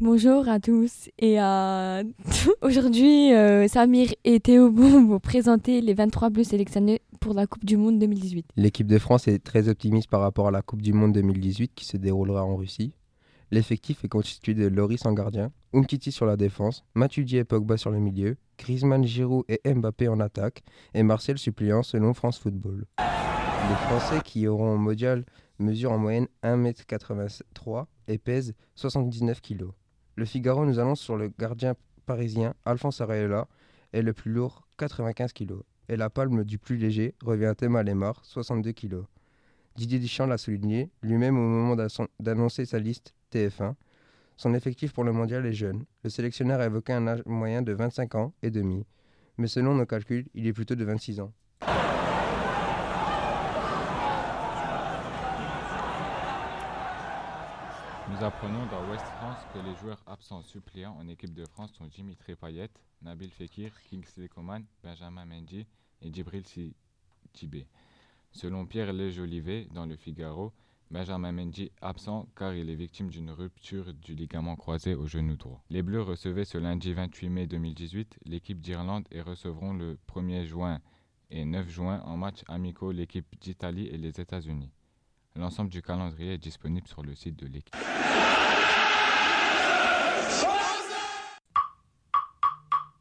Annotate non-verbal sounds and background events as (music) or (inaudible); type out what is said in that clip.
Bonjour à tous et à (laughs) aujourd'hui euh, Samir et Théo vont (laughs) vous présenter les 23 bleus sélectionnés pour la Coupe du Monde 2018. L'équipe de France est très optimiste par rapport à la Coupe du Monde 2018 qui se déroulera en Russie. L'effectif est constitué de Loris en gardien, Umtiti sur la défense, Matuidi et Pogba sur le milieu, Griezmann, Giroud et Mbappé en attaque et Martial suppléant selon France Football. Les Français qui auront au mondial mesurent en moyenne 1m83 et pèsent 79 kg. Le Figaro nous annonce sur le gardien parisien Alphonse Areola est le plus lourd, 95 kg. Et la palme du plus léger revient à Thomas Lemar, 62 kg. Didier Deschamps l'a souligné, lui-même au moment d'annoncer sa liste TF1. Son effectif pour le mondial est jeune. Le sélectionneur a évoqué un âge moyen de 25 ans et demi. Mais selon nos calculs, il est plutôt de 26 ans. Nous apprenons dans West France que les joueurs absents suppléants en équipe de France sont Dimitri Payet, Nabil Fekir, Kingsley Coman, Benjamin Mendy et Djibril Sidibé. Selon Pierre Lége-Olivet dans Le Figaro, Benjamin Mendy absent car il est victime d'une rupture du ligament croisé au genou droit. Les Bleus recevaient ce lundi 28 mai 2018 l'équipe d'Irlande et recevront le 1er juin et 9 juin en match amicaux l'équipe d'Italie et les États-Unis. L'ensemble du calendrier est disponible sur le site de l'équipe.